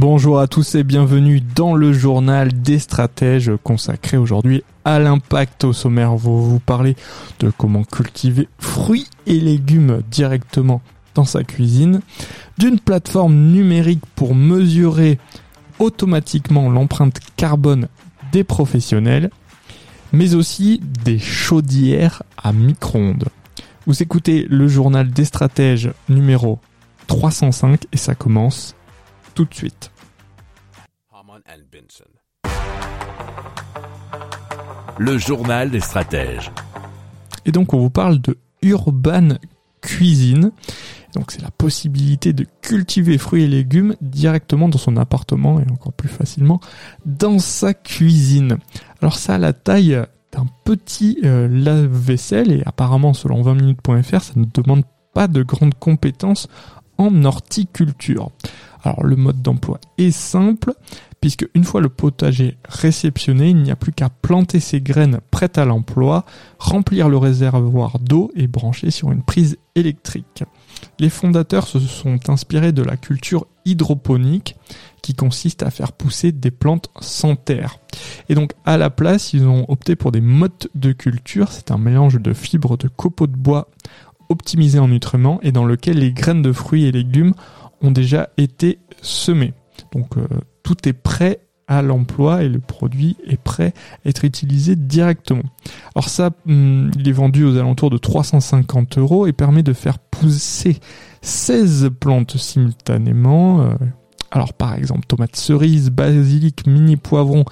Bonjour à tous et bienvenue dans le journal des stratèges consacré aujourd'hui à l'impact au sommaire. Vous vous parler de comment cultiver fruits et légumes directement dans sa cuisine, d'une plateforme numérique pour mesurer automatiquement l'empreinte carbone des professionnels, mais aussi des chaudières à micro-ondes. Vous écoutez le journal des stratèges numéro 305 et ça commence tout de suite. Le journal des stratèges. Et donc on vous parle de Urban Cuisine. Donc c'est la possibilité de cultiver fruits et légumes directement dans son appartement et encore plus facilement dans sa cuisine. Alors ça a la taille d'un petit euh, lave-vaisselle et apparemment selon 20minutes.fr ça ne demande pas de grandes compétences en horticulture. Alors le mode d'emploi est simple puisque une fois le potager réceptionné, il n'y a plus qu'à planter ses graines prêtes à l'emploi, remplir le réservoir d'eau et brancher sur une prise électrique. Les fondateurs se sont inspirés de la culture hydroponique qui consiste à faire pousser des plantes sans terre. Et donc à la place, ils ont opté pour des modes de culture, c'est un mélange de fibres de copeaux de bois optimisés en nutriments et dans lequel les graines de fruits et légumes ont déjà été semées. Donc euh, tout est prêt à l'emploi et le produit est prêt à être utilisé directement. Alors ça, hum, il est vendu aux alentours de 350 euros et permet de faire pousser 16 plantes simultanément. Euh, alors par exemple tomates cerises, basilic, mini poivron,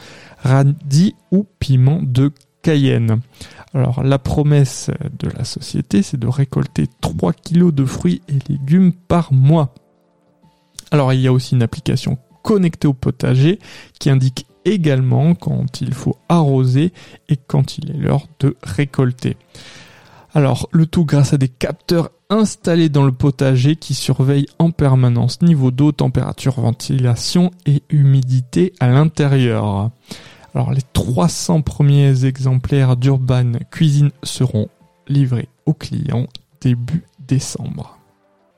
radis ou piment de Cayenne. Alors la promesse de la société, c'est de récolter 3 kg de fruits et légumes par mois. Alors il y a aussi une application connectée au potager qui indique également quand il faut arroser et quand il est l'heure de récolter. Alors le tout grâce à des capteurs installés dans le potager qui surveillent en permanence niveau d'eau, température, ventilation et humidité à l'intérieur. Alors les 300 premiers exemplaires d'Urban Cuisine seront livrés aux clients début décembre.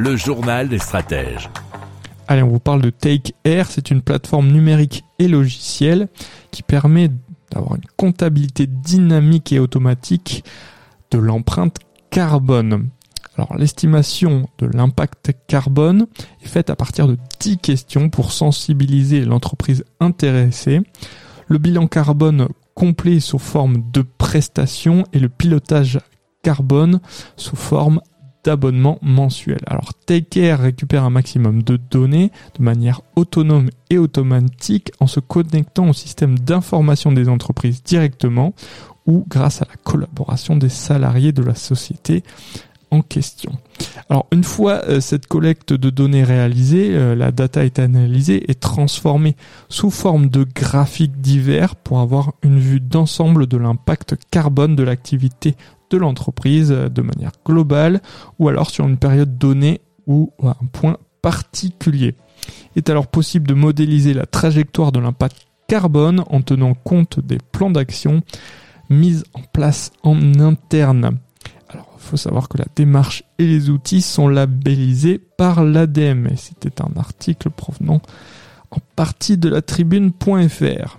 Le journal des stratèges. Allez, on vous parle de Take Air. C'est une plateforme numérique et logicielle qui permet d'avoir une comptabilité dynamique et automatique de l'empreinte carbone. Alors, l'estimation de l'impact carbone est faite à partir de 10 questions pour sensibiliser l'entreprise intéressée. Le bilan carbone complet sous forme de prestations et le pilotage carbone sous forme d'abonnement mensuel. Alors Take récupère un maximum de données de manière autonome et automatique en se connectant au système d'information des entreprises directement ou grâce à la collaboration des salariés de la société en question. Alors une fois euh, cette collecte de données réalisée, euh, la data est analysée et transformée sous forme de graphiques divers pour avoir une vue d'ensemble de l'impact carbone de l'activité de l'entreprise de manière globale ou alors sur une période donnée ou à un point particulier. Il est alors possible de modéliser la trajectoire de l'impact carbone en tenant compte des plans d'action mis en place en interne. Alors, il faut savoir que la démarche et les outils sont labellisés par l'ADEME et c'était un article provenant en partie de la tribune.fr.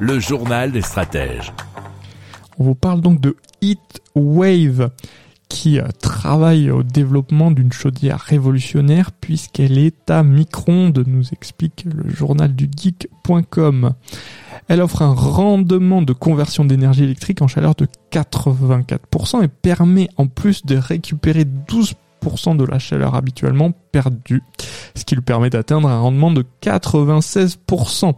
Le journal des stratèges. On vous parle donc de Heatwave qui euh, travaille au développement d'une chaudière révolutionnaire puisqu'elle est à micro-ondes, nous explique le journal du geek.com. Elle offre un rendement de conversion d'énergie électrique en chaleur de 84% et permet en plus de récupérer 12% de la chaleur habituellement perdue, ce qui lui permet d'atteindre un rendement de 96%.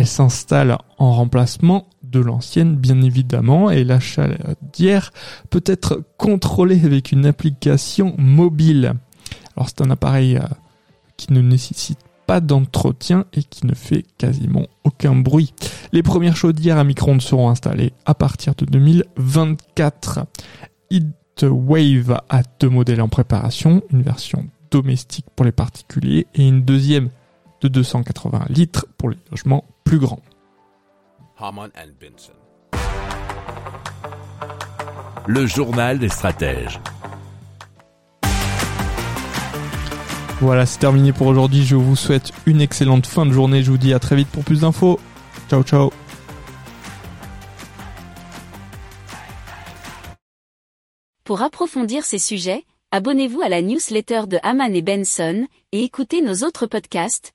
Elle s'installe en remplacement de l'ancienne bien évidemment et la chaudière peut être contrôlée avec une application mobile. Alors c'est un appareil euh, qui ne nécessite pas d'entretien et qui ne fait quasiment aucun bruit. Les premières chaudières à micro-ondes seront installées à partir de 2024. Heatwave a deux modèles en préparation, une version domestique pour les particuliers et une deuxième de 280 litres pour les logements plus grands. Harman and Benson. Le journal des stratèges. Voilà, c'est terminé pour aujourd'hui. Je vous souhaite une excellente fin de journée. Je vous dis à très vite pour plus d'infos. Ciao, ciao. Pour approfondir ces sujets, abonnez-vous à la newsletter de Haman et Benson et écoutez nos autres podcasts